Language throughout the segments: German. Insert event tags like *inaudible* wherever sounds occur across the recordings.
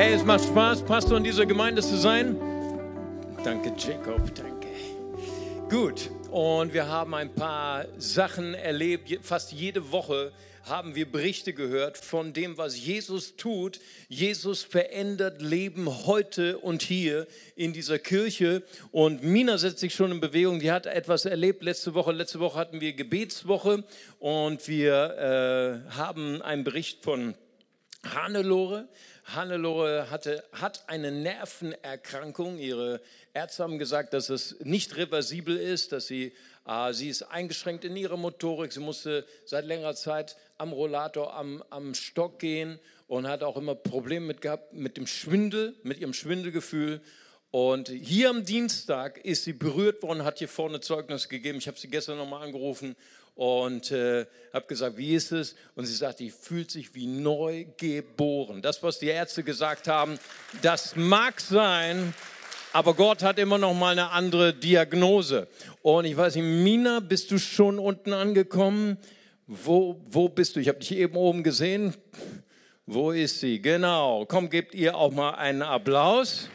Hey, es macht Spaß, Pastor in dieser Gemeinde zu sein. Danke, Jacob, danke. Gut, und wir haben ein paar Sachen erlebt. Fast jede Woche haben wir Berichte gehört von dem, was Jesus tut. Jesus verändert Leben heute und hier in dieser Kirche. Und Mina setzt sich schon in Bewegung. Die hat etwas erlebt letzte Woche. Letzte Woche hatten wir Gebetswoche und wir äh, haben einen Bericht von Hannelore. Hannelore hatte, hat eine Nervenerkrankung. Ihre Ärzte haben gesagt, dass es nicht reversibel ist, dass sie, äh, sie ist eingeschränkt in ihrer Motorik. Sie musste seit längerer Zeit am Rollator, am, am Stock gehen und hat auch immer Probleme mit gehabt mit dem Schwindel, mit ihrem Schwindelgefühl. Und hier am Dienstag ist sie berührt worden, hat hier vorne Zeugnis gegeben. Ich habe sie gestern nochmal angerufen und äh, habe gesagt, wie ist es? Und sie sagt, die fühlt sich wie neu geboren. Das, was die Ärzte gesagt haben, das mag sein, aber Gott hat immer noch mal eine andere Diagnose. Und ich weiß nicht, Mina, bist du schon unten angekommen? Wo, wo bist du? Ich habe dich eben oben gesehen. Wo ist sie? Genau. Komm, gebt ihr auch mal einen Applaus.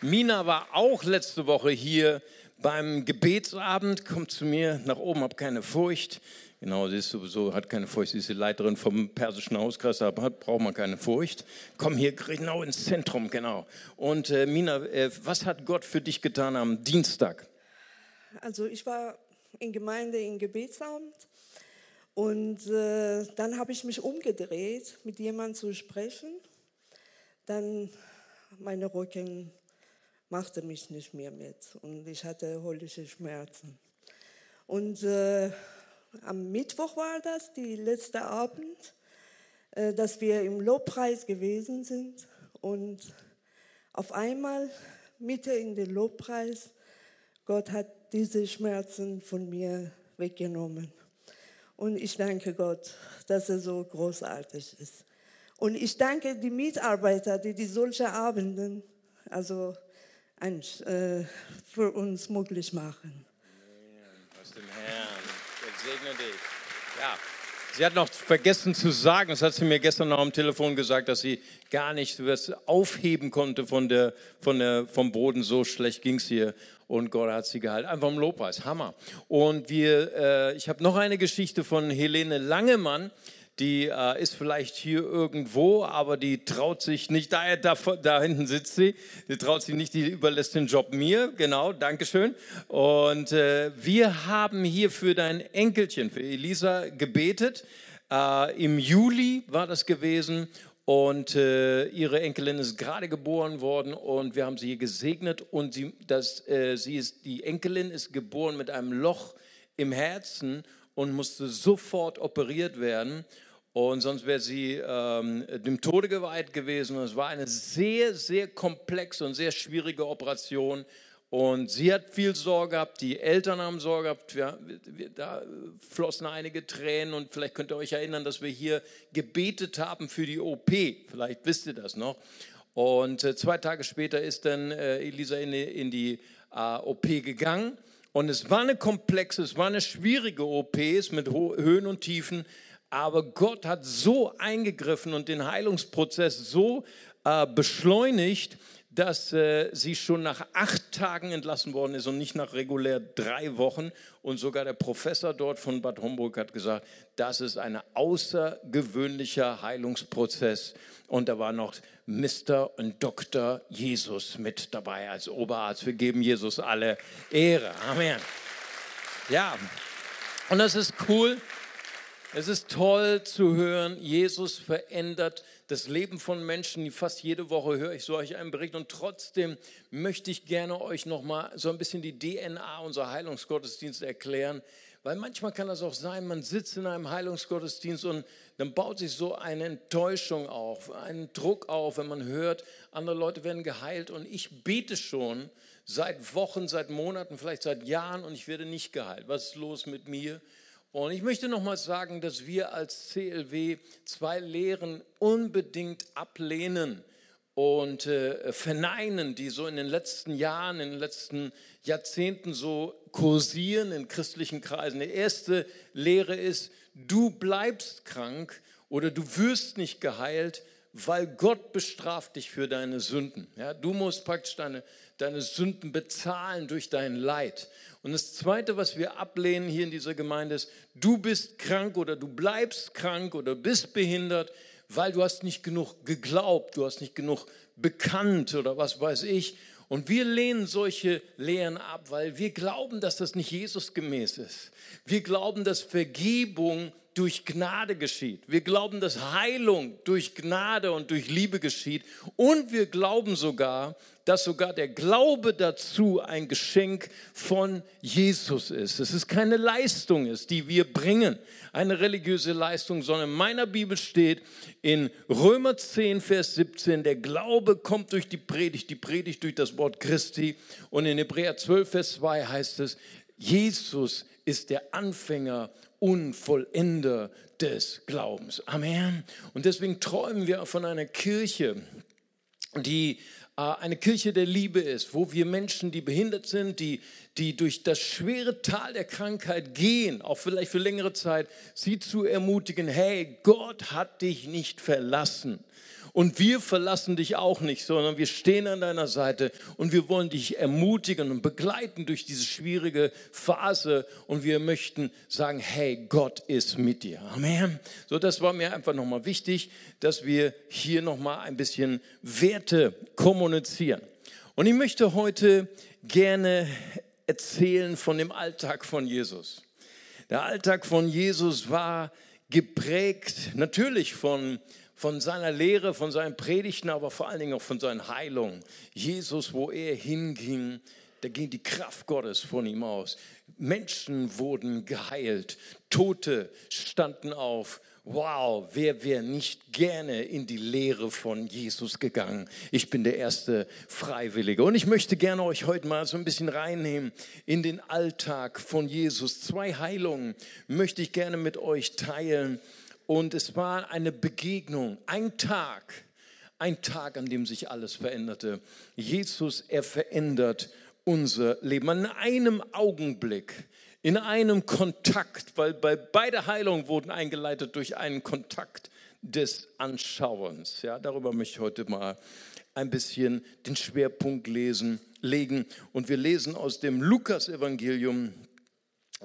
Mina war auch letzte Woche hier beim Gebetsabend kommt zu mir nach oben, habe keine Furcht. Genau, sie ist sowieso, hat keine Furcht. Sie ist die Leiterin vom persischen Hauskreis, da braucht man keine Furcht. Komm hier genau ins Zentrum, genau. Und äh, Mina, äh, was hat Gott für dich getan am Dienstag? Also ich war in Gemeinde in Gebetsabend und äh, dann habe ich mich umgedreht, mit jemandem zu sprechen. Dann meine Rücken machte mich nicht mehr mit und ich hatte holische Schmerzen. Und äh, am Mittwoch war das, die letzte Abend, äh, dass wir im Lobpreis gewesen sind und auf einmal, Mitte in den Lobpreis, Gott hat diese Schmerzen von mir weggenommen. Und ich danke Gott, dass er so großartig ist. Und ich danke die Mitarbeiter, die die solche Abenden, also ein, äh, für uns möglich machen. Aus dem Herrn. Gott segne dich. Ja. Sie hat noch vergessen zu sagen, das hat sie mir gestern noch am Telefon gesagt, dass sie gar nicht was aufheben konnte von der, von der, vom Boden. So schlecht ging es ihr. Und Gott hat sie gehalten. Einfach im Lobpreis. Hammer. Und wir, äh, ich habe noch eine Geschichte von Helene Langemann die äh, ist vielleicht hier irgendwo, aber die traut sich nicht, da, da, da hinten sitzt sie, die traut sich nicht, die überlässt den Job mir, genau, Dankeschön. Und äh, wir haben hier für dein Enkelchen, für Elisa, gebetet. Äh, Im Juli war das gewesen. Und äh, ihre Enkelin ist gerade geboren worden und wir haben sie hier gesegnet. Und sie, das, äh, sie ist, die Enkelin ist geboren mit einem Loch im Herzen und musste sofort operiert werden und sonst wäre sie ähm, dem Tode geweiht gewesen. Und es war eine sehr, sehr komplexe und sehr schwierige Operation. Und sie hat viel Sorge gehabt, die Eltern haben Sorge gehabt, wir, wir, da flossen einige Tränen und vielleicht könnt ihr euch erinnern, dass wir hier gebetet haben für die OP, vielleicht wisst ihr das noch. Und äh, zwei Tage später ist dann äh, Elisa in die, in die äh, OP gegangen und es war eine komplexe, es war eine schwierige OP mit Höhen und Tiefen, aber Gott hat so eingegriffen und den Heilungsprozess so äh, beschleunigt, dass äh, sie schon nach acht Tagen entlassen worden ist und nicht nach regulär drei Wochen. Und sogar der Professor dort von Bad Homburg hat gesagt, das ist ein außergewöhnlicher Heilungsprozess. Und da war noch Mr. und Dr. Jesus mit dabei als Oberarzt. Wir geben Jesus alle Ehre. Amen. Ja, und das ist cool. Es ist toll zu hören, Jesus verändert das Leben von Menschen. Fast jede Woche höre ich so euch einen Bericht und trotzdem möchte ich gerne euch noch mal so ein bisschen die DNA unserer Heilungsgottesdienste erklären, weil manchmal kann das auch sein, man sitzt in einem Heilungsgottesdienst und dann baut sich so eine Enttäuschung auf, einen Druck auf, wenn man hört, andere Leute werden geheilt und ich bete schon seit Wochen, seit Monaten, vielleicht seit Jahren und ich werde nicht geheilt. Was ist los mit mir? Und ich möchte nochmal sagen, dass wir als CLW zwei Lehren unbedingt ablehnen und äh, verneinen, die so in den letzten Jahren, in den letzten Jahrzehnten so kursieren in christlichen Kreisen. Die erste Lehre ist, du bleibst krank oder du wirst nicht geheilt, weil Gott bestraft dich für deine Sünden. Ja, du musst praktisch deine, deine Sünden bezahlen durch dein Leid. Und das Zweite, was wir ablehnen hier in dieser Gemeinde ist, du bist krank oder du bleibst krank oder bist behindert, weil du hast nicht genug geglaubt, du hast nicht genug bekannt oder was weiß ich. Und wir lehnen solche Lehren ab, weil wir glauben, dass das nicht Jesus gemäß ist. Wir glauben, dass Vergebung durch Gnade geschieht. Wir glauben, dass Heilung durch Gnade und durch Liebe geschieht. Und wir glauben sogar, dass sogar der Glaube dazu ein Geschenk von Jesus ist. Es ist keine Leistung ist, die wir bringen, eine religiöse Leistung, sondern in meiner Bibel steht in Römer 10, Vers 17, der Glaube kommt durch die Predigt, die Predigt durch das Wort Christi. Und in Hebräer 12, Vers 2 heißt es, Jesus ist der Anfänger und Vollender des Glaubens. Amen. Und deswegen träumen wir von einer Kirche, die äh, eine Kirche der Liebe ist, wo wir Menschen, die behindert sind, die, die durch das schwere Tal der Krankheit gehen, auch vielleicht für längere Zeit, sie zu ermutigen, hey, Gott hat dich nicht verlassen. Und wir verlassen dich auch nicht, sondern wir stehen an deiner Seite und wir wollen dich ermutigen und begleiten durch diese schwierige Phase. Und wir möchten sagen, hey, Gott ist mit dir. Amen. So, das war mir einfach nochmal wichtig, dass wir hier nochmal ein bisschen Werte kommunizieren. Und ich möchte heute gerne erzählen von dem Alltag von Jesus. Der Alltag von Jesus war geprägt natürlich von von seiner Lehre, von seinen Predigten, aber vor allen Dingen auch von seinen Heilungen. Jesus, wo er hinging, da ging die Kraft Gottes von ihm aus. Menschen wurden geheilt, Tote standen auf. Wow, wer wäre nicht gerne in die Lehre von Jesus gegangen? Ich bin der erste Freiwillige. Und ich möchte gerne euch heute mal so ein bisschen reinnehmen in den Alltag von Jesus. Zwei Heilungen möchte ich gerne mit euch teilen und es war eine Begegnung, ein Tag, ein Tag, an dem sich alles veränderte. Jesus, er verändert unser Leben. In einem Augenblick, in einem Kontakt, weil bei beide Heilungen wurden eingeleitet durch einen Kontakt des Anschauens. Ja, darüber möchte ich heute mal ein bisschen den Schwerpunkt lesen, legen. Und wir lesen aus dem Lukas-Evangelium,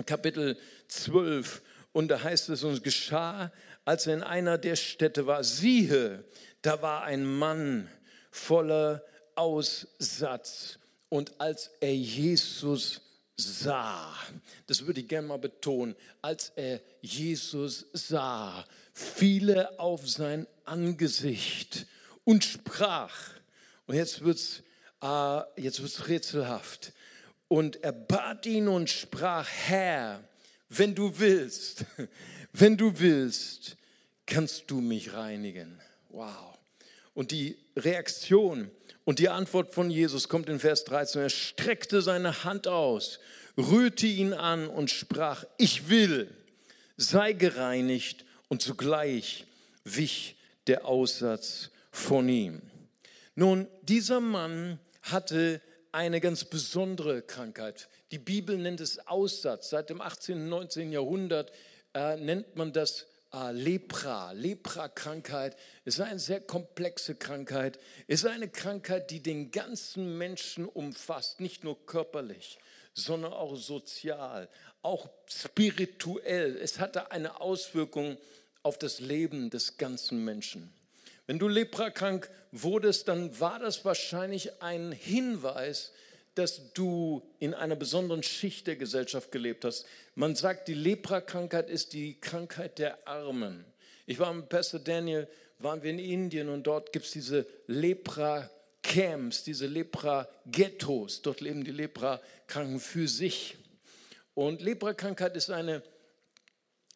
Kapitel 12. Und da heißt es, uns geschah, als er in einer der Städte war, siehe, da war ein Mann voller Aussatz. Und als er Jesus sah, das würde ich gerne mal betonen, als er Jesus sah, fiel er auf sein Angesicht und sprach. Und jetzt wird es äh, rätselhaft. Und er bat ihn und sprach, Herr, wenn du willst, wenn du willst, kannst du mich reinigen. Wow. Und die Reaktion und die Antwort von Jesus kommt in Vers 13. Er streckte seine Hand aus, rührte ihn an und sprach, ich will, sei gereinigt. Und zugleich wich der Aussatz von ihm. Nun, dieser Mann hatte eine ganz besondere Krankheit. Die Bibel nennt es Aussatz. Seit dem 18. und 19. Jahrhundert äh, nennt man das äh, Lepra. Lepra-Krankheit ist eine sehr komplexe Krankheit, ist eine Krankheit, die den ganzen Menschen umfasst, nicht nur körperlich, sondern auch sozial, auch spirituell. Es hatte eine Auswirkung auf das Leben des ganzen Menschen. Wenn du leprakrank wurdest, dann war das wahrscheinlich ein Hinweis, dass du in einer besonderen Schicht der Gesellschaft gelebt hast. Man sagt, die Lepra-Krankheit ist die Krankheit der Armen. Ich war mit Pastor Daniel, waren wir in Indien und dort gibt es diese Lepra-Camps, diese Lepra-Ghettos. Dort leben die Lepra-Kranken für sich. Und Lepra-Krankheit ist eine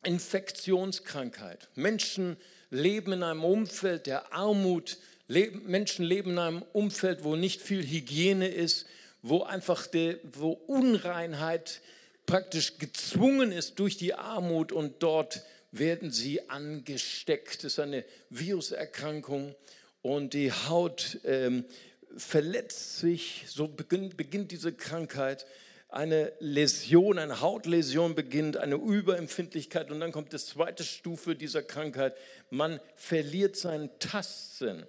Infektionskrankheit. Menschen leben in einem Umfeld der Armut, Menschen leben in einem Umfeld, wo nicht viel Hygiene ist, wo einfach die, wo Unreinheit praktisch gezwungen ist durch die Armut und dort werden sie angesteckt. Das ist eine Viruserkrankung und die Haut ähm, verletzt sich, so beginnt, beginnt diese Krankheit. eine Läsion, eine Hautläsion beginnt, eine Überempfindlichkeit und dann kommt die zweite Stufe dieser Krankheit. Man verliert seinen Tastsinn.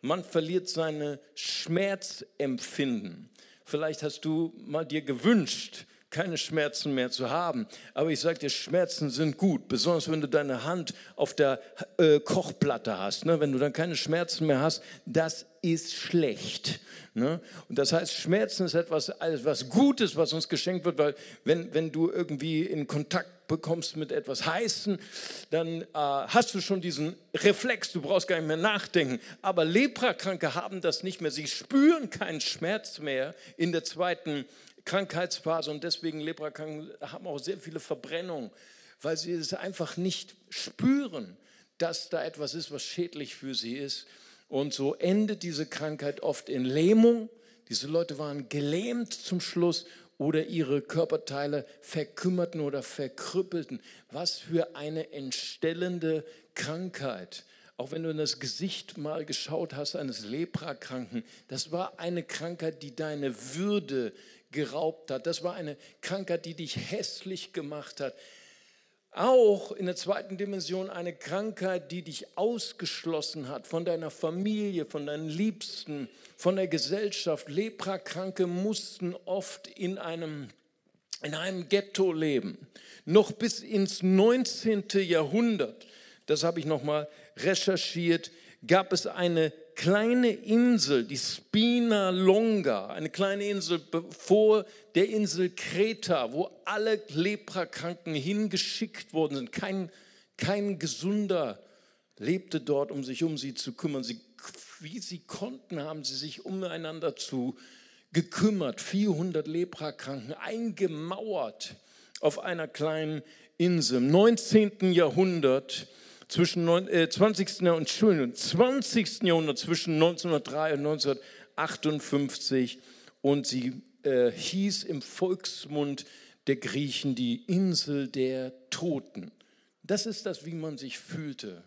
Man verliert seine Schmerzempfinden. Vielleicht hast du mal dir gewünscht, keine Schmerzen mehr zu haben. Aber ich sage dir, Schmerzen sind gut, besonders wenn du deine Hand auf der äh, Kochplatte hast. Ne? Wenn du dann keine Schmerzen mehr hast, das ist schlecht. Ne? Und das heißt, Schmerzen ist etwas, etwas Gutes, was uns geschenkt wird, weil wenn, wenn du irgendwie in Kontakt bekommst mit etwas Heißen, dann äh, hast du schon diesen Reflex, du brauchst gar nicht mehr nachdenken. Aber Leprakranke haben das nicht mehr. Sie spüren keinen Schmerz mehr in der zweiten Krankheitsphase und deswegen Leprakranken haben auch sehr viele Verbrennungen, weil sie es einfach nicht spüren, dass da etwas ist, was schädlich für sie ist. Und so endet diese Krankheit oft in Lähmung. Diese Leute waren gelähmt zum Schluss oder ihre Körperteile verkümmerten oder verkrüppelten. Was für eine entstellende Krankheit. Auch wenn du in das Gesicht mal geschaut hast eines Leprakranken, das war eine Krankheit, die deine Würde geraubt hat. Das war eine Krankheit, die dich hässlich gemacht hat. Auch in der zweiten Dimension eine Krankheit, die dich ausgeschlossen hat von deiner Familie, von deinen Liebsten, von der Gesellschaft. Leprakranke mussten oft in einem, in einem Ghetto leben. Noch bis ins 19. Jahrhundert, das habe ich nochmal recherchiert, gab es eine kleine Insel, die Spina Longa, eine kleine Insel vor der Insel Kreta, wo alle Leprakranken hingeschickt worden sind. Kein, kein Gesunder lebte dort, um sich um sie zu kümmern. Sie, wie sie konnten, haben sie sich umeinander zu gekümmert. 400 Leprakranken eingemauert auf einer kleinen Insel. Im 19. Jahrhundert zwischen 20. Äh, und 20. Jahrhundert, zwischen 1903 und 1958. Und sie äh, hieß im Volksmund der Griechen die Insel der Toten. Das ist das, wie man sich fühlte,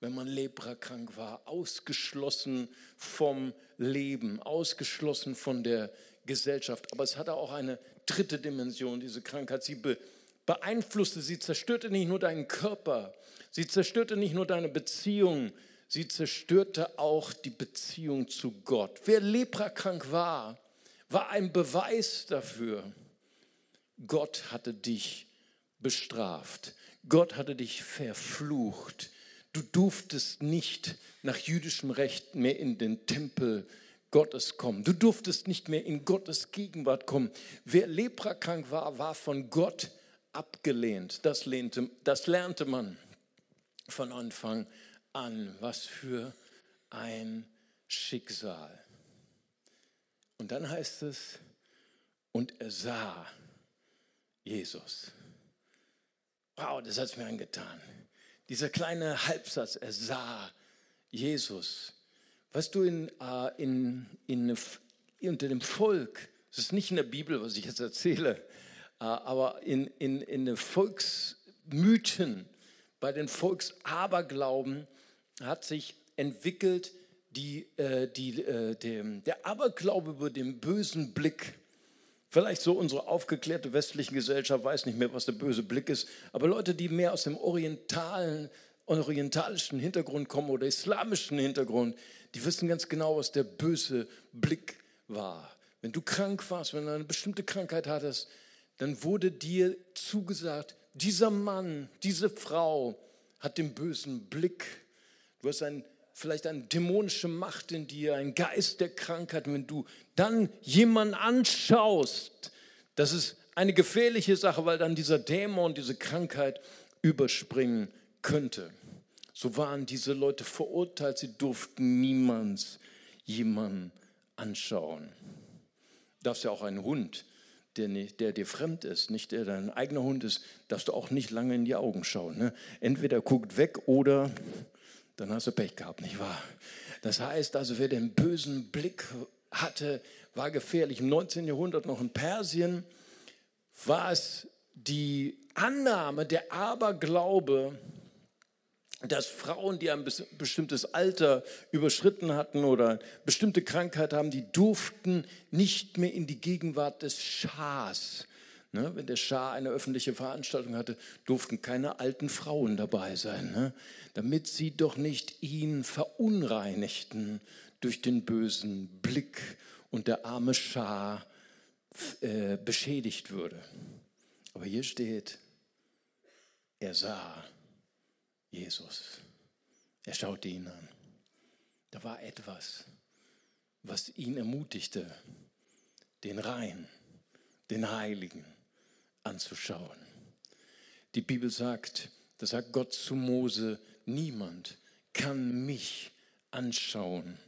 wenn man leprakrank war, ausgeschlossen vom Leben, ausgeschlossen von der Gesellschaft. Aber es hatte auch eine dritte Dimension, diese Krankheit. Sie beeinflusste, sie zerstörte nicht nur deinen Körper, Sie zerstörte nicht nur deine Beziehung, sie zerstörte auch die Beziehung zu Gott. Wer leprakrank war, war ein Beweis dafür. Gott hatte dich bestraft. Gott hatte dich verflucht. Du durftest nicht nach jüdischem Recht mehr in den Tempel Gottes kommen. Du durftest nicht mehr in Gottes Gegenwart kommen. Wer leprakrank war, war von Gott abgelehnt. Das, lehnte, das lernte man von Anfang an. Was für ein Schicksal. Und dann heißt es, und er sah Jesus. Wow, das hat es mir angetan. Dieser kleine Halbsatz, er sah Jesus. Weißt du, in, uh, in, in, unter dem Volk, das ist nicht in der Bibel, was ich jetzt erzähle, uh, aber in, in, in den Volksmythen bei den Volksaberglauben hat sich entwickelt die, äh, die, äh, dem, der Aberglaube über den bösen Blick. Vielleicht so unsere aufgeklärte westliche Gesellschaft weiß nicht mehr, was der böse Blick ist, aber Leute, die mehr aus dem orientalen, orientalischen Hintergrund kommen oder islamischen Hintergrund, die wissen ganz genau, was der böse Blick war. Wenn du krank warst, wenn du eine bestimmte Krankheit hattest, dann wurde dir zugesagt, dieser Mann, diese Frau hat den bösen Blick. Du hast ein, vielleicht eine dämonische Macht in dir, ein Geist der Krankheit. Wenn du dann jemanden anschaust, das ist eine gefährliche Sache, weil dann dieser Dämon, diese Krankheit überspringen könnte. So waren diese Leute verurteilt, sie durften niemals jemanden anschauen. Du darfst ja auch einen Hund der, der dir fremd ist, nicht der dein eigener Hund ist, darfst du auch nicht lange in die Augen schauen. Ne? Entweder guckt weg oder dann hast du Pech gehabt, nicht wahr? Das heißt also, wer den bösen Blick hatte, war gefährlich. Im 19. Jahrhundert noch in Persien war es die Annahme, der Aberglaube, dass Frauen, die ein bestimmtes Alter überschritten hatten oder bestimmte Krankheit haben, die durften nicht mehr in die Gegenwart des Schahs. Ne? Wenn der Schah eine öffentliche Veranstaltung hatte, durften keine alten Frauen dabei sein, ne? damit sie doch nicht ihn verunreinigten durch den bösen Blick und der arme Schah äh, beschädigt würde. Aber hier steht, er sah Jesus. Er schaute ihn an. Da war etwas, was ihn ermutigte, den Rein, den Heiligen anzuschauen. Die Bibel sagt, da sagt Gott zu Mose, niemand kann mich anschauen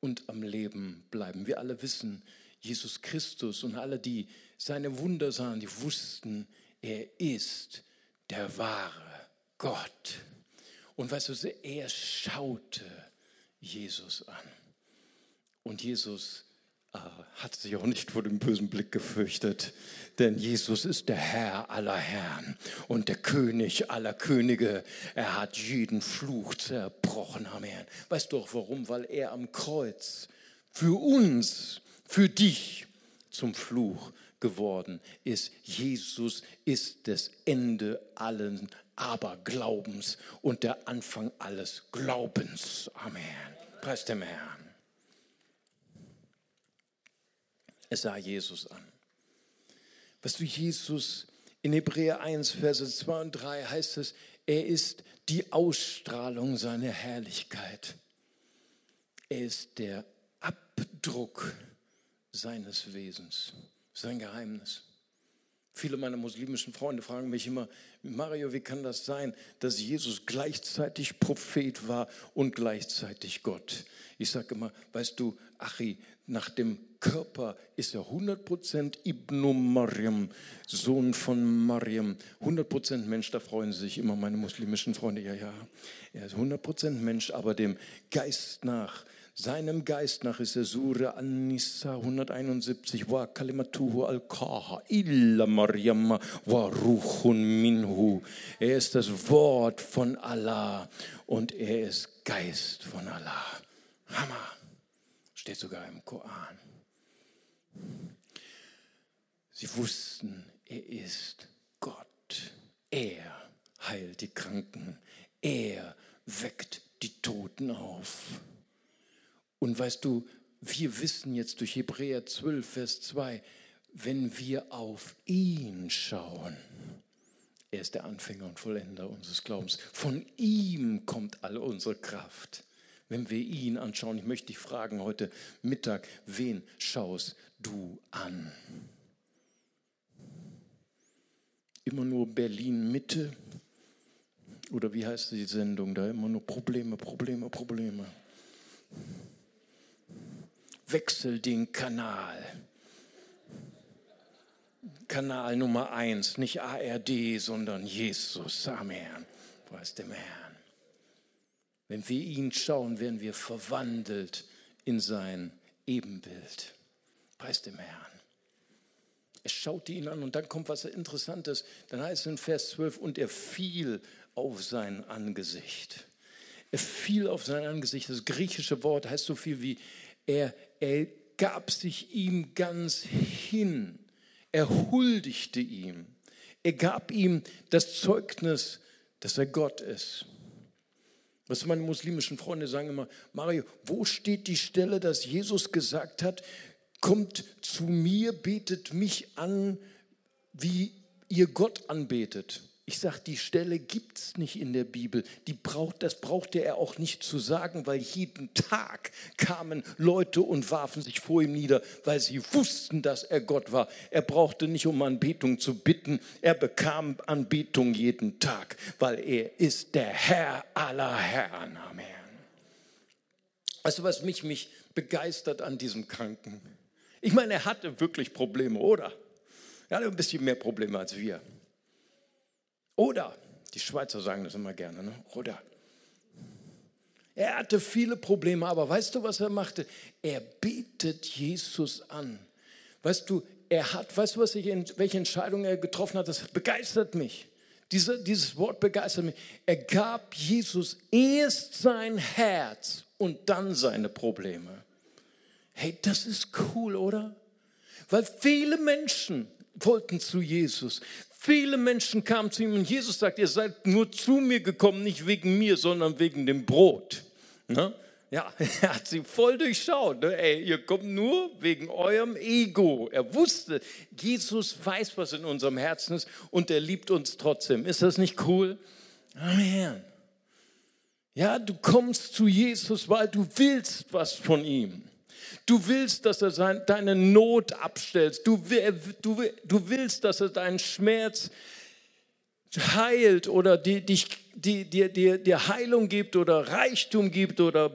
und am Leben bleiben. Wir alle wissen, Jesus Christus und alle, die seine Wunder sahen, die wussten, er ist der wahre Gott. Und weißt du, er schaute Jesus an. Und Jesus äh, hat sich auch nicht vor dem bösen Blick gefürchtet, denn Jesus ist der Herr aller Herren und der König aller Könige. Er hat jeden Fluch zerbrochen, Amen. Weißt du auch warum? Weil er am Kreuz für uns, für dich zum Fluch geworden ist. Jesus ist das Ende allen Aberglaubens und der Anfang alles Glaubens. Amen. Preis dem Herrn. Es sah Jesus an. Was du Jesus in Hebräer 1, Verse 2 und 3 heißt es, er ist die Ausstrahlung seiner Herrlichkeit. Er ist der Abdruck seines Wesens, sein Geheimnis. Viele meiner muslimischen Freunde fragen mich immer, Mario, wie kann das sein, dass Jesus gleichzeitig Prophet war und gleichzeitig Gott? Ich sage immer, weißt du, Achi, nach dem Körper ist er 100% Ibn Maryam, Sohn von Maryam. 100% Mensch, da freuen sich immer meine muslimischen Freunde. Ja, ja, er ist 100% Mensch, aber dem Geist nach seinem Geist nach ist er Surah An-Nisa 171, wa kalimatuhu al-kaha illa Maryam wa ruchun minhu. Er ist das Wort von Allah und er ist Geist von Allah. Hammer. Steht sogar im Koran. Sie wussten, er ist Gott. Er heilt die Kranken. Er weckt die Toten auf. Und weißt du, wir wissen jetzt durch Hebräer 12, Vers 2, wenn wir auf ihn schauen, er ist der Anfänger und Vollender unseres Glaubens. Von ihm kommt all unsere Kraft. Wenn wir ihn anschauen, ich möchte dich fragen heute Mittag, wen schaust du an? Immer nur Berlin Mitte? Oder wie heißt die Sendung da? Immer nur Probleme, Probleme, Probleme wechsel den Kanal. Kanal Nummer eins, nicht ARD, sondern Jesus. Amen. Preis dem Herrn. Wenn wir ihn schauen, werden wir verwandelt in sein Ebenbild. Preis dem Herrn. Er schaute ihn an und dann kommt was Interessantes. Dann heißt es in Vers 12, und er fiel auf sein Angesicht. Er fiel auf sein Angesicht. Das griechische Wort heißt so viel wie, er er gab sich ihm ganz hin. Er huldigte ihm. Er gab ihm das Zeugnis, dass er Gott ist. Was meine muslimischen Freunde sagen immer, Mario, wo steht die Stelle, dass Jesus gesagt hat, kommt zu mir, betet mich an, wie ihr Gott anbetet. Ich sage, die Stelle gibt es nicht in der Bibel. Die braucht, das brauchte er auch nicht zu sagen, weil jeden Tag kamen Leute und warfen sich vor ihm nieder, weil sie wussten, dass er Gott war. Er brauchte nicht um Anbetung zu bitten. Er bekam Anbetung jeden Tag, weil er ist der Herr aller Herren. Amen. Weißt du, was mich, mich begeistert an diesem Kranken? Ich meine, er hatte wirklich Probleme, oder? Er hatte ein bisschen mehr Probleme als wir. Oder, die Schweizer sagen das immer gerne, ne? oder. Er hatte viele Probleme, aber weißt du, was er machte? Er betet Jesus an. Weißt du, er hat, weißt du, was ich, welche Entscheidung er getroffen hat? Das begeistert mich. Diese, dieses Wort begeistert mich. Er gab Jesus erst sein Herz und dann seine Probleme. Hey, das ist cool, oder? Weil viele Menschen wollten zu Jesus. Viele Menschen kamen zu ihm und Jesus sagt, ihr seid nur zu mir gekommen, nicht wegen mir, sondern wegen dem Brot. Ne? Ja, *laughs* er hat sie voll durchschaut. Ne? Ey, ihr kommt nur wegen eurem Ego. Er wusste, Jesus weiß, was in unserem Herzen ist und er liebt uns trotzdem. Ist das nicht cool? Amen. Ja, du kommst zu Jesus, weil du willst was von ihm. Du willst, dass er deine Not abstellt. Du, du, du willst, dass er deinen Schmerz heilt oder die, dich, die, dir, dir, dir Heilung gibt oder Reichtum gibt oder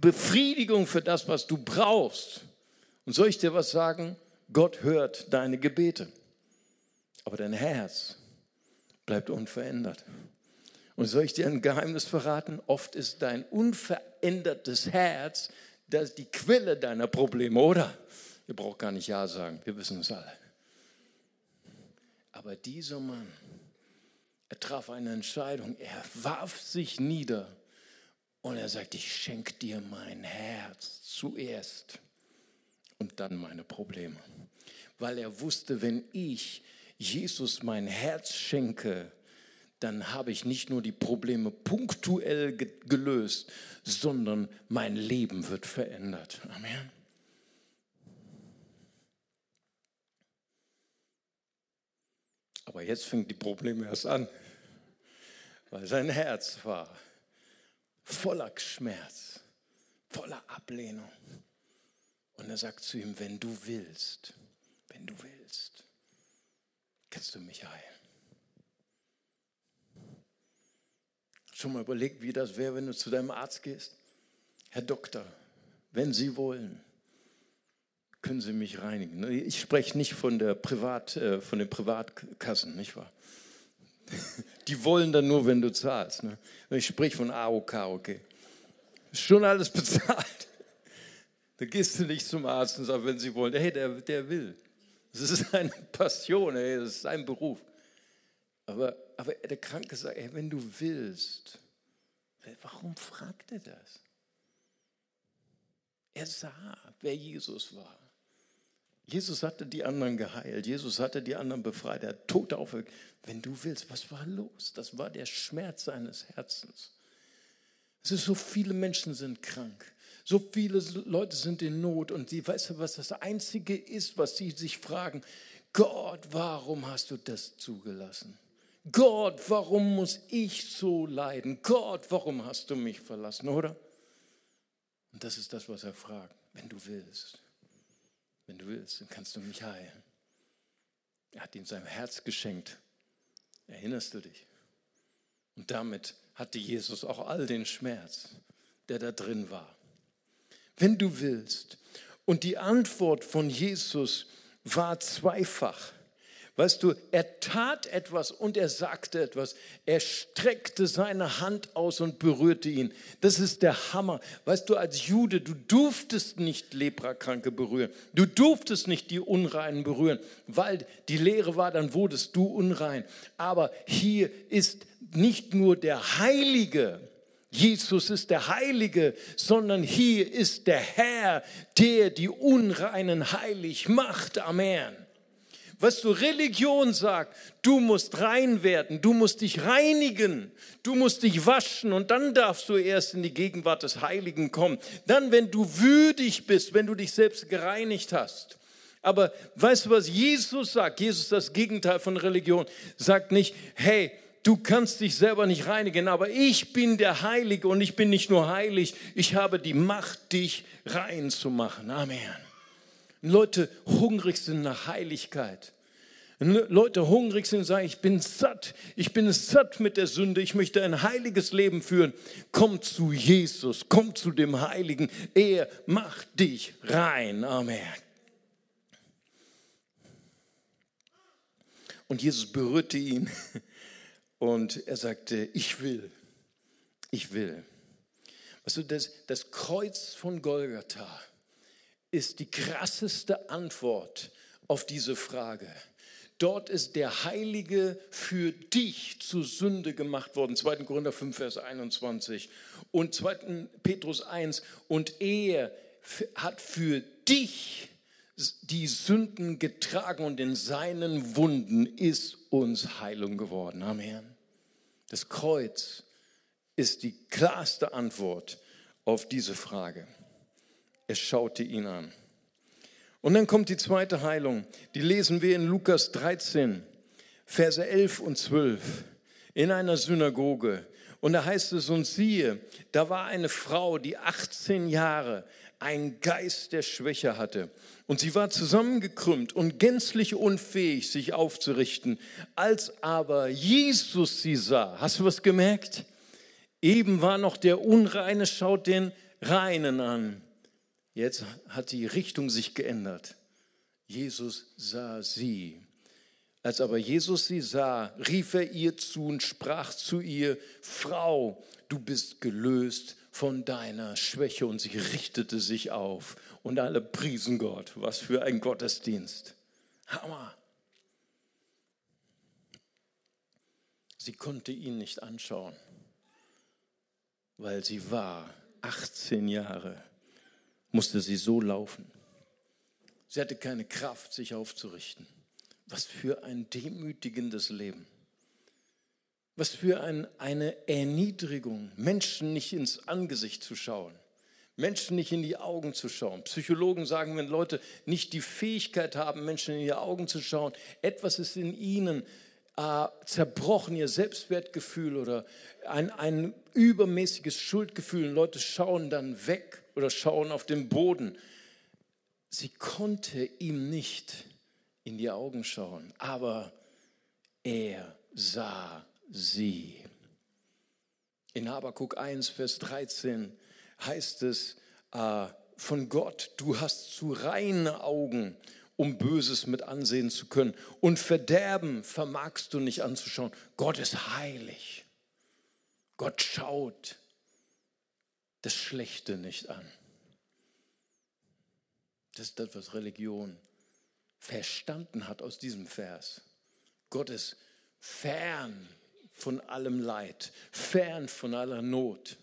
Befriedigung für das, was du brauchst. Und soll ich dir was sagen? Gott hört deine Gebete. Aber dein Herz bleibt unverändert. Und soll ich dir ein Geheimnis verraten? Oft ist dein unverändertes Herz das die Quelle deiner Probleme, oder? Ihr braucht gar nicht Ja sagen, wir wissen es alle. Aber dieser Mann, er traf eine Entscheidung, er warf sich nieder und er sagt, ich schenke dir mein Herz zuerst und dann meine Probleme. Weil er wusste, wenn ich Jesus mein Herz schenke, dann habe ich nicht nur die Probleme punktuell gelöst, sondern mein Leben wird verändert. Amen. Aber jetzt fängt die Probleme erst an, weil sein Herz war voller Schmerz, voller Ablehnung. Und er sagt zu ihm, wenn du willst, wenn du willst, kannst du mich heilen. Schon mal überlegt, wie das wäre, wenn du zu deinem Arzt gehst? Herr Doktor, wenn Sie wollen, können Sie mich reinigen. Ich spreche nicht von, der Privat, äh, von den Privatkassen, nicht wahr? *laughs* Die wollen dann nur, wenn du zahlst. Ne? Ich spreche von AOK, okay. Ist schon alles *laughs* bezahlt. Da gehst du nicht zum Arzt und sagst, wenn sie wollen, hey, der, der will. Das ist *laughs* seine Passion, hey, das ist sein Beruf. Aber, aber der Kranke sagt, ey, wenn du willst, warum fragt er das? Er sah, wer Jesus war. Jesus hatte die anderen geheilt, Jesus hatte die anderen befreit, er hat Tote aufgeweckt. Wenn du willst, was war los? Das war der Schmerz seines Herzens. Es ist so viele Menschen sind krank. So viele Leute sind in Not und sie, weißt du, was das Einzige ist, was sie sich fragen? Gott, warum hast du das zugelassen? Gott, warum muss ich so leiden? Gott, warum hast du mich verlassen, oder? Und das ist das, was er fragt. Wenn du willst, wenn du willst, dann kannst du mich heilen. Er hat ihm sein Herz geschenkt. Erinnerst du dich? Und damit hatte Jesus auch all den Schmerz, der da drin war. Wenn du willst. Und die Antwort von Jesus war zweifach. Weißt du, er tat etwas und er sagte etwas. Er streckte seine Hand aus und berührte ihn. Das ist der Hammer. Weißt du, als Jude, du durftest nicht Leprakranke berühren. Du durftest nicht die Unreinen berühren, weil die Lehre war, dann wurdest du unrein. Aber hier ist nicht nur der Heilige, Jesus ist der Heilige, sondern hier ist der Herr, der die Unreinen heilig macht. Amen. Was du Religion sagt, du musst rein werden, du musst dich reinigen, du musst dich waschen und dann darfst du erst in die Gegenwart des Heiligen kommen. Dann, wenn du würdig bist, wenn du dich selbst gereinigt hast. Aber weißt du, was Jesus sagt? Jesus das Gegenteil von Religion. Sagt nicht, hey, du kannst dich selber nicht reinigen, aber ich bin der Heilige und ich bin nicht nur heilig, ich habe die Macht, dich rein zu machen. Amen. Leute hungrig sind nach Heiligkeit. Leute hungrig sind und sagen, ich bin satt, ich bin satt mit der Sünde, ich möchte ein heiliges Leben führen. Komm zu Jesus, komm zu dem Heiligen, er macht dich rein. Amen. Und Jesus berührte ihn *laughs* und er sagte, ich will, ich will. Weißt du, das, das Kreuz von Golgatha ist die krasseste Antwort auf diese Frage. Dort ist der Heilige für dich zur Sünde gemacht worden. 2. Korinther 5, Vers 21 und 2. Petrus 1. Und er hat für dich die Sünden getragen und in seinen Wunden ist uns Heilung geworden. Amen. Das Kreuz ist die klarste Antwort auf diese Frage. Er schaute ihn an. Und dann kommt die zweite Heilung. Die lesen wir in Lukas 13, Verse 11 und 12 in einer Synagoge. Und da heißt es, und siehe, da war eine Frau, die 18 Jahre einen Geist der Schwäche hatte. Und sie war zusammengekrümmt und gänzlich unfähig, sich aufzurichten. Als aber Jesus sie sah, hast du was gemerkt? Eben war noch der Unreine, schaut den Reinen an. Jetzt hat die Richtung sich geändert. Jesus sah sie. Als aber Jesus sie sah, rief er ihr zu und sprach zu ihr, Frau, du bist gelöst von deiner Schwäche. Und sie richtete sich auf und alle priesen Gott. Was für ein Gottesdienst. Hammer. Sie konnte ihn nicht anschauen, weil sie war 18 Jahre musste sie so laufen. Sie hatte keine Kraft, sich aufzurichten. Was für ein demütigendes Leben. Was für ein, eine Erniedrigung, Menschen nicht ins Angesicht zu schauen, Menschen nicht in die Augen zu schauen. Psychologen sagen, wenn Leute nicht die Fähigkeit haben, Menschen in die Augen zu schauen, etwas ist in ihnen äh, zerbrochen, ihr Selbstwertgefühl oder ein, ein übermäßiges Schuldgefühl. Und Leute schauen dann weg oder schauen auf den Boden. Sie konnte ihm nicht in die Augen schauen, aber er sah sie. In Habakuk 1, Vers 13 heißt es äh, von Gott, du hast zu reine Augen, um Böses mit ansehen zu können. Und Verderben vermagst du nicht anzuschauen. Gott ist heilig. Gott schaut das Schlechte nicht an. Das ist das, was Religion verstanden hat aus diesem Vers. Gott ist fern von allem Leid, fern von aller Not.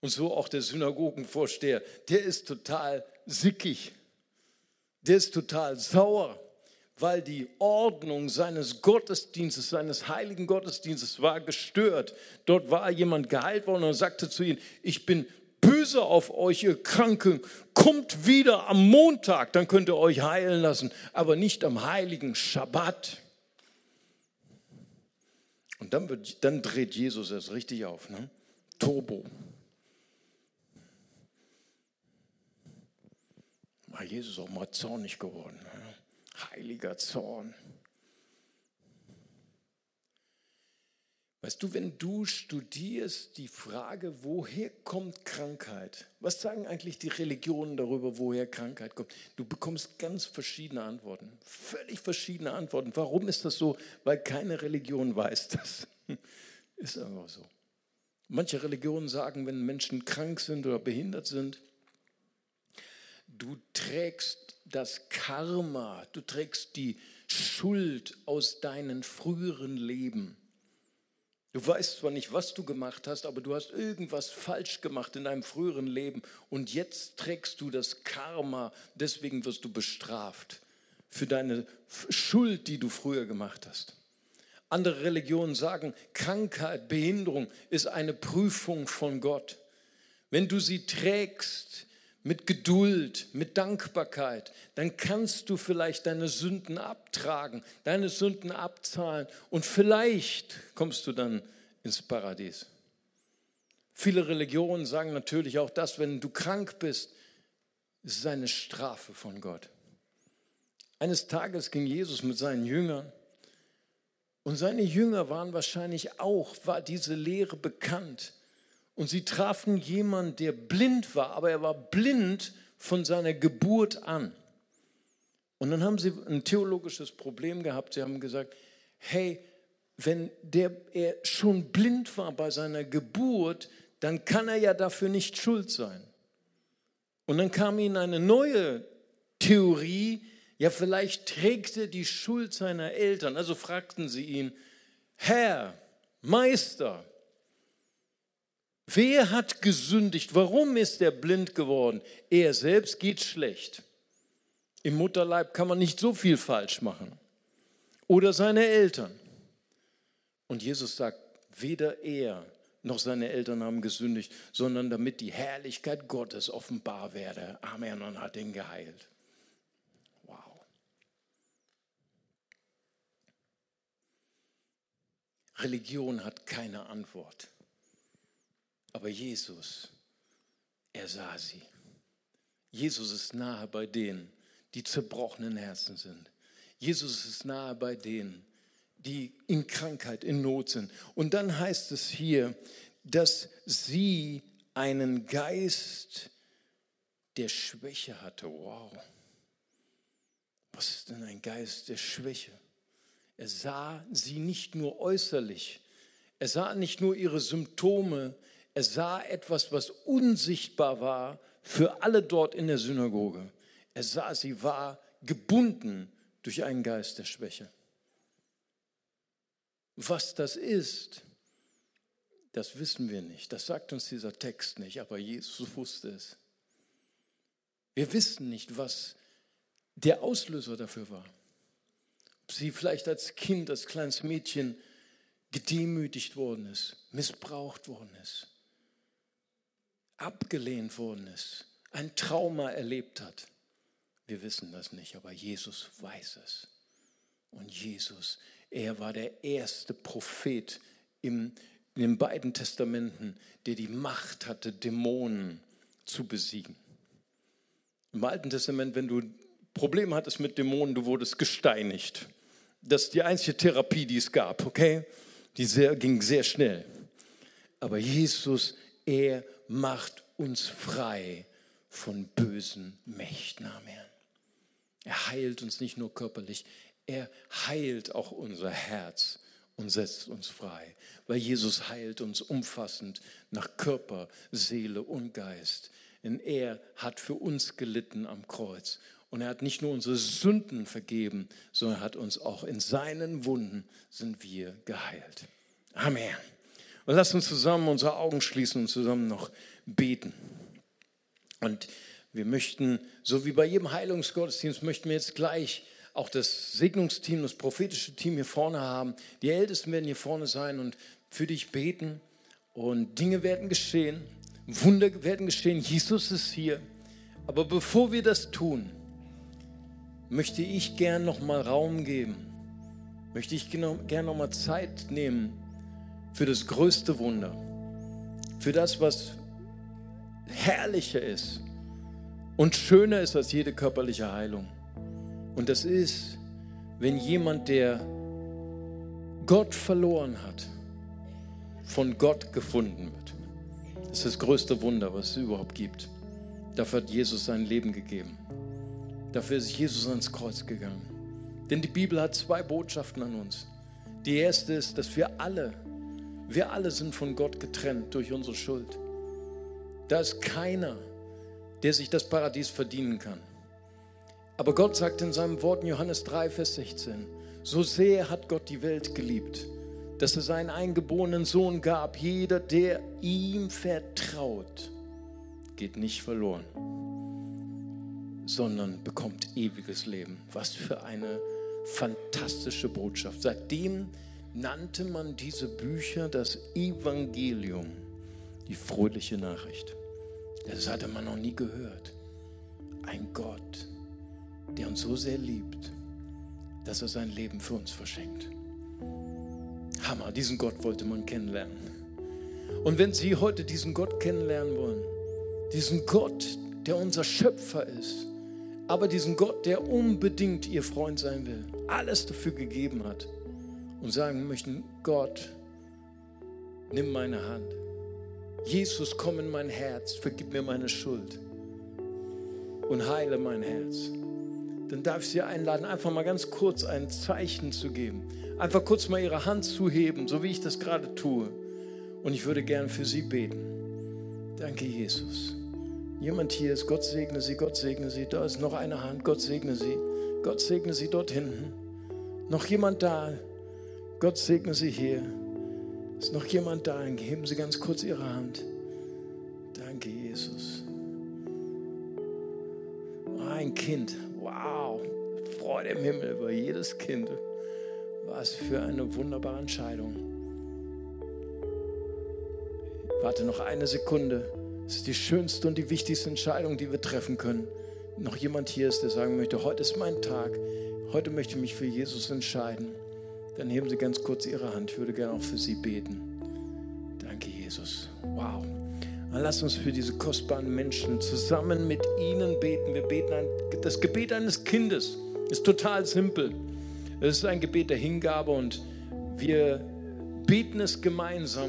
Und so auch der Synagogenvorsteher, der ist total sickig, der ist total sauer, weil die Ordnung seines Gottesdienstes, seines heiligen Gottesdienstes war gestört. Dort war jemand geheilt worden und sagte zu ihnen, ich bin böse auf euch, ihr Kranken, kommt wieder am Montag, dann könnt ihr euch heilen lassen, aber nicht am heiligen Schabbat. Und dann, wird, dann dreht Jesus es richtig auf, ne? Turbo. War Jesus auch mal zornig geworden. Ne? Heiliger Zorn. Weißt du, wenn du studierst die Frage, woher kommt Krankheit? Was sagen eigentlich die Religionen darüber, woher Krankheit kommt? Du bekommst ganz verschiedene Antworten, völlig verschiedene Antworten. Warum ist das so? Weil keine Religion weiß das. *laughs* Ist einfach so. Manche Religionen sagen, wenn Menschen krank sind oder behindert sind, du trägst das Karma, du trägst die Schuld aus deinen früheren Leben. Du weißt zwar nicht, was du gemacht hast, aber du hast irgendwas falsch gemacht in deinem früheren Leben und jetzt trägst du das Karma, deswegen wirst du bestraft für deine Schuld, die du früher gemacht hast. Andere Religionen sagen, Krankheit, Behinderung ist eine Prüfung von Gott. Wenn du sie trägst, mit Geduld, mit Dankbarkeit, dann kannst du vielleicht deine Sünden abtragen, deine Sünden abzahlen und vielleicht kommst du dann ins Paradies. Viele Religionen sagen natürlich auch das, wenn du krank bist, ist es eine Strafe von Gott. Eines Tages ging Jesus mit seinen Jüngern und seine Jünger waren wahrscheinlich auch, war diese Lehre bekannt und sie trafen jemanden, der blind war, aber er war blind von seiner Geburt an. Und dann haben sie ein theologisches Problem gehabt. Sie haben gesagt, hey, wenn der, er schon blind war bei seiner Geburt, dann kann er ja dafür nicht schuld sein. Und dann kam ihnen eine neue Theorie, Ja, vielleicht trägt er die Schuld seiner Eltern. Also fragten sie ihn, Herr, Meister, wer hat gesündigt? Warum ist er blind geworden? Er selbst geht schlecht. Im Mutterleib kann man nicht so viel falsch machen. Oder seine Eltern. Und Jesus sagt, weder er noch seine Eltern haben gesündigt, sondern damit die Herrlichkeit Gottes offenbar werde. Amen. Und hat ihn geheilt. Wow. Religion hat keine Antwort. Aber Jesus, er sah sie. Jesus ist nahe bei denen, die zerbrochenen Herzen sind. Jesus ist nahe bei denen, die in Krankheit, in Not sind. Und dann heißt es hier, dass sie einen Geist der Schwäche hatte. Wow. Was ist denn ein Geist der Schwäche? Er sah sie nicht nur äußerlich, er sah nicht nur ihre Symptome, er sah etwas, was unsichtbar war für alle dort in der Synagoge. Er sah, sie war gebunden durch einen Geist der Schwäche. Was das ist, das wissen wir nicht. Das sagt uns dieser Text nicht, aber Jesus wusste es. Wir wissen nicht, was der Auslöser dafür war. Ob sie vielleicht als Kind, als kleines Mädchen gedemütigt worden ist, missbraucht worden ist, abgelehnt worden ist, ein Trauma erlebt hat. Wir wissen das nicht, aber Jesus weiß es. Und Jesus, er war der erste Prophet im, in den beiden Testamenten, der die Macht hatte, Dämonen zu besiegen. Im Alten Testament, wenn du Probleme hattest mit Dämonen, du wurdest gesteinigt. Das ist die einzige Therapie, die es gab, okay? Die sehr, ging sehr schnell. Aber Jesus, er macht uns frei von bösen Mächten. Amen. Er heilt uns nicht nur körperlich, er heilt auch unser Herz und setzt uns frei, weil Jesus heilt uns umfassend nach Körper, Seele und Geist. Denn er hat für uns gelitten am Kreuz. Und er hat nicht nur unsere Sünden vergeben, sondern hat uns auch in seinen Wunden sind wir geheilt. Amen. Und lasst uns zusammen unsere Augen schließen und zusammen noch beten. Und wir möchten, so wie bei jedem Heilungsgottesdienst, möchten wir jetzt gleich auch das Segnungsteam, das prophetische Team hier vorne haben. Die Ältesten werden hier vorne sein und für dich beten. Und Dinge werden geschehen, Wunder werden geschehen. Jesus ist hier. Aber bevor wir das tun, möchte ich gern noch mal Raum geben. Möchte ich gern noch mal Zeit nehmen für das größte Wunder. Für das, was herrlicher ist und schöner ist als jede körperliche Heilung. Und das ist, wenn jemand, der Gott verloren hat, von Gott gefunden wird. Das ist das größte Wunder, was es überhaupt gibt. Dafür hat Jesus sein Leben gegeben. Dafür ist Jesus ans Kreuz gegangen. Denn die Bibel hat zwei Botschaften an uns. Die erste ist, dass wir alle, wir alle sind von Gott getrennt durch unsere Schuld. Da ist keiner, der sich das Paradies verdienen kann. Aber Gott sagt in seinem Wort in Johannes 3, Vers 16, so sehr hat Gott die Welt geliebt, dass er seinen eingeborenen Sohn gab. Jeder, der ihm vertraut, geht nicht verloren, sondern bekommt ewiges Leben. Was für eine fantastische Botschaft. Seitdem nannte man diese Bücher das Evangelium, die fröhliche Nachricht. Das hatte man noch nie gehört. Ein Gott, der uns so sehr liebt, dass er sein Leben für uns verschenkt. Hammer, diesen Gott wollte man kennenlernen. Und wenn Sie heute diesen Gott kennenlernen wollen, diesen Gott, der unser Schöpfer ist, aber diesen Gott, der unbedingt Ihr Freund sein will, alles dafür gegeben hat und sagen möchten, Gott, nimm meine Hand Jesus, komm in mein Herz, vergib mir meine Schuld und heile mein Herz. Dann darf ich Sie einladen, einfach mal ganz kurz ein Zeichen zu geben. Einfach kurz mal Ihre Hand zu heben, so wie ich das gerade tue. Und ich würde gern für Sie beten. Danke, Jesus. Jemand hier ist, Gott segne Sie, Gott segne Sie. Da ist noch eine Hand, Gott segne Sie. Gott segne Sie dort hinten. Noch jemand da? Gott segne Sie hier. Ist noch jemand da? Heben Sie ganz kurz Ihre Hand. Danke, Jesus. Ein Kind. Wow. Freude im Himmel über jedes Kind. Was für eine wunderbare Entscheidung. Warte noch eine Sekunde. Das ist die schönste und die wichtigste Entscheidung, die wir treffen können. Noch jemand hier ist, der sagen möchte, heute ist mein Tag. Heute möchte ich mich für Jesus entscheiden. Dann heben Sie ganz kurz Ihre Hand. Ich würde gerne auch für Sie beten. Danke, Jesus. Wow. Dann lass uns für diese kostbaren Menschen zusammen mit ihnen beten. Wir beten ein, das Gebet eines Kindes. Ist total simpel. Es ist ein Gebet der Hingabe und wir beten es gemeinsam.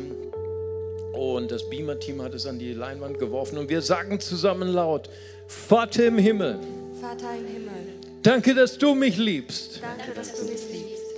Und das Beamer-Team hat es an die Leinwand geworfen und wir sagen zusammen laut: Vater im Himmel. Vater im Himmel. Danke, dass du mich liebst. Danke, dass du mich liebst.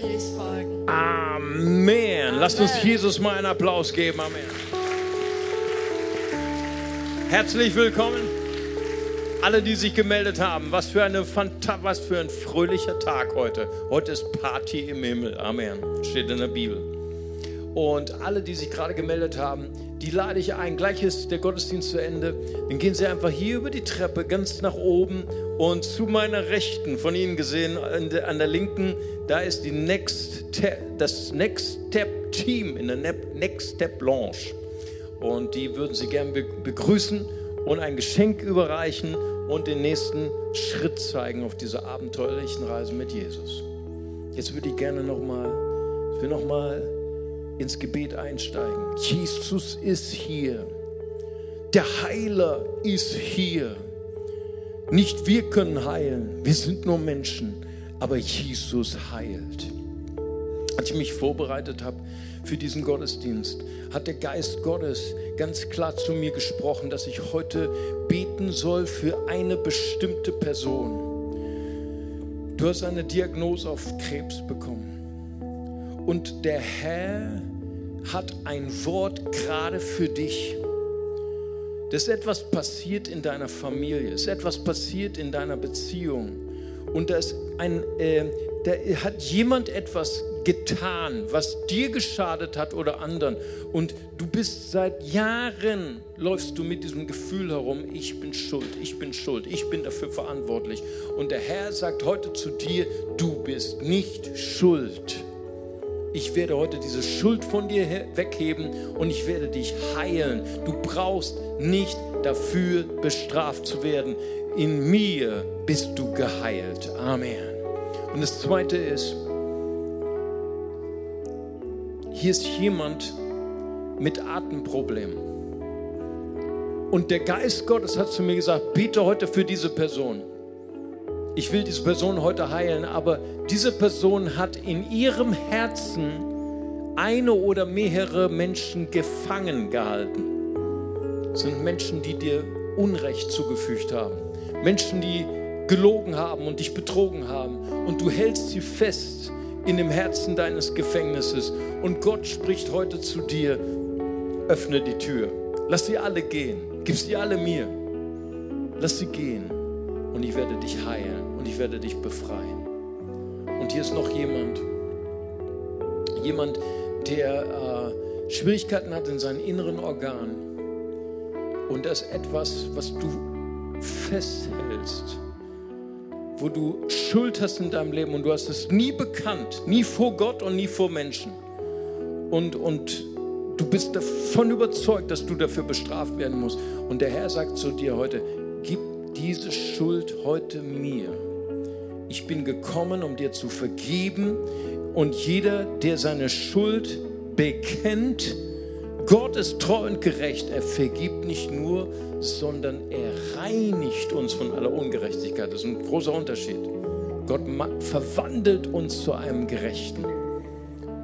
Will ich folgen. Amen. Lasst uns Jesus mal einen Applaus geben. Amen. Herzlich willkommen. Alle, die sich gemeldet haben, was für, eine was für ein fröhlicher Tag heute. Heute ist Party im Himmel. Amen. Steht in der Bibel. Und alle, die sich gerade gemeldet haben, die lade ich ein. Gleich ist der Gottesdienst zu Ende. Dann gehen Sie einfach hier über die Treppe ganz nach oben und zu meiner Rechten, von Ihnen gesehen, an der, linken, da ist die Next das Next Step Team in der Next Step Lounge. Und die würden Sie gerne be begrüßen und ein Geschenk überreichen und den nächsten Schritt zeigen auf dieser abenteuerlichen Reise mit Jesus. Jetzt würde ich gerne nochmal, ich will nochmal ins Gebet einsteigen. Jesus ist hier. Der Heiler ist hier. Nicht wir können heilen, wir sind nur Menschen, aber Jesus heilt. Als ich mich vorbereitet habe für diesen Gottesdienst, hat der Geist Gottes ganz klar zu mir gesprochen, dass ich heute beten soll für eine bestimmte Person. Du hast eine Diagnose auf Krebs bekommen. Und der Herr hat ein Wort gerade für dich. Dass etwas passiert in deiner Familie, ist etwas passiert in deiner Beziehung. Und da, ist ein, äh, da hat jemand etwas getan, was dir geschadet hat oder anderen. Und du bist seit Jahren, läufst du mit diesem Gefühl herum, ich bin schuld, ich bin schuld, ich bin dafür verantwortlich. Und der Herr sagt heute zu dir, du bist nicht schuld. Ich werde heute diese Schuld von dir he- wegheben und ich werde dich heilen. Du brauchst nicht dafür bestraft zu werden. In mir bist du geheilt. Amen. Und das Zweite ist, hier ist jemand mit Atemproblemen. Und der Geist Gottes hat zu mir gesagt, bete heute für diese Person. Ich will diese Person heute heilen, aber diese Person hat in ihrem Herzen eine oder mehrere Menschen gefangen gehalten. Das sind Menschen, die dir Unrecht zugefügt haben. Menschen, die gelogen haben und dich betrogen haben. Und du hältst sie fest in dem Herzen deines Gefängnisses. Und Gott spricht heute zu dir, öffne die Tür. Lass sie alle gehen. Gib sie alle mir. Lass sie gehen. Und ich werde dich heilen. Ich werde dich befreien. Und hier ist noch jemand. Jemand, der äh, Schwierigkeiten hat in seinen inneren Organen. Und das ist etwas, was du festhältst, wo du Schuld hast in deinem Leben und du hast es nie bekannt, nie vor Gott und nie vor Menschen. Und, und du bist davon überzeugt, dass du dafür bestraft werden musst. Und der Herr sagt zu dir heute, gib diese Schuld heute mir. Ich bin gekommen, um dir zu vergeben. Und jeder, der seine Schuld bekennt, Gott ist treu und gerecht. Er vergibt nicht nur, sondern er reinigt uns von aller Ungerechtigkeit. Das ist ein großer Unterschied. Gott verwandelt uns zu einem Gerechten.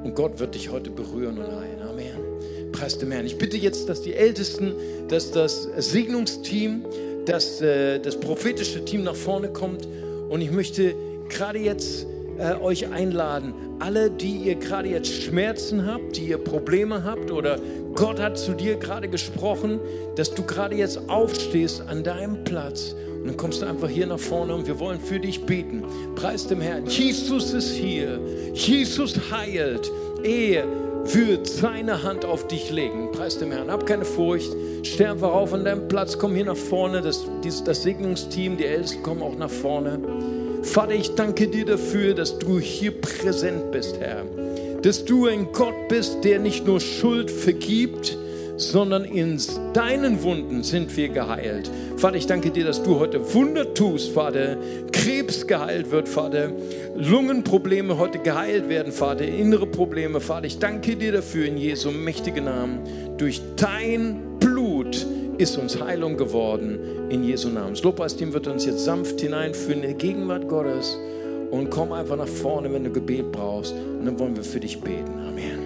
Und Gott wird dich heute berühren und heilen. Amen. Preis dem Herrn. Ich bitte jetzt, dass die Ältesten, dass das Segnungsteam, dass äh, das prophetische Team nach vorne kommt. Und ich möchte gerade jetzt äh, euch einladen, alle, die ihr gerade jetzt Schmerzen habt, die ihr Probleme habt oder Gott hat zu dir gerade gesprochen, dass du gerade jetzt aufstehst an deinem Platz und dann kommst du einfach hier nach vorne und wir wollen für dich beten. Preis dem Herrn. Jesus ist hier. Jesus heilt. Er wird seine Hand auf dich legen. Preis dem Herrn. Hab keine Furcht. Steh einfach auf an deinem Platz. Komm hier nach vorne. Das, das Segnungsteam, die Ältesten kommen auch nach vorne. Vater, ich danke dir dafür, dass du hier präsent bist, Herr. Dass du ein Gott bist, der nicht nur Schuld vergibt, sondern in deinen Wunden sind wir geheilt. Vater, ich danke dir, dass du heute Wunder tust, Vater. Krebs geheilt wird, Vater. Lungenprobleme heute geheilt werden, Vater. Innere Probleme, Vater. Ich danke dir dafür in Jesu mächtigen Namen. Durch dein Blut ist uns Heilung geworden in Jesu Namen. Das Lobpreisteam wird uns jetzt sanft hineinführen in die Gegenwart Gottes und komm einfach nach vorne, wenn du Gebet brauchst und dann wollen wir für dich beten. Amen.